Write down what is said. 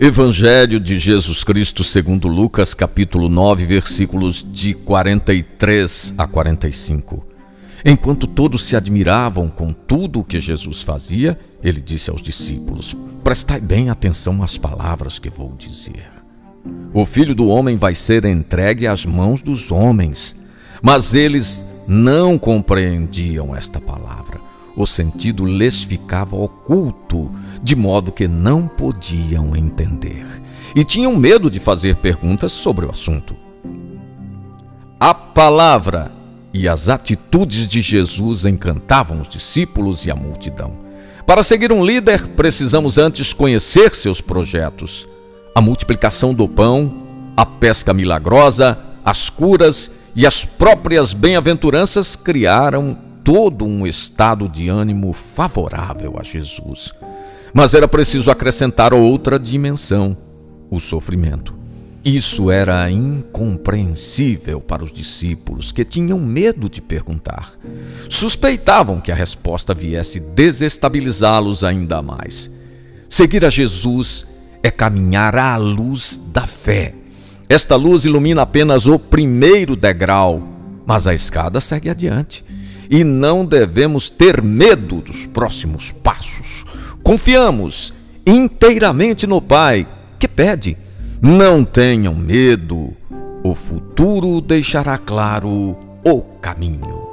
Evangelho de Jesus Cristo segundo Lucas, capítulo 9, versículos de 43 a 45. Enquanto todos se admiravam com tudo o que Jesus fazia, ele disse aos discípulos: Prestai bem atenção às palavras que vou dizer. O filho do homem vai ser entregue às mãos dos homens. Mas eles não compreendiam esta palavra. O sentido lhes ficava oculto, de modo que não podiam entender. E tinham medo de fazer perguntas sobre o assunto. A palavra e as atitudes de Jesus encantavam os discípulos e a multidão. Para seguir um líder, precisamos antes conhecer seus projetos. A multiplicação do pão, a pesca milagrosa, as curas e as próprias bem-aventuranças criaram todo um estado de ânimo favorável a Jesus. Mas era preciso acrescentar outra dimensão: o sofrimento. Isso era incompreensível para os discípulos, que tinham medo de perguntar. Suspeitavam que a resposta viesse desestabilizá-los ainda mais. Seguir a Jesus é caminhar à luz da fé. Esta luz ilumina apenas o primeiro degrau, mas a escada segue adiante. E não devemos ter medo dos próximos passos. Confiamos inteiramente no Pai, que pede não tenham medo, o futuro deixará claro o caminho.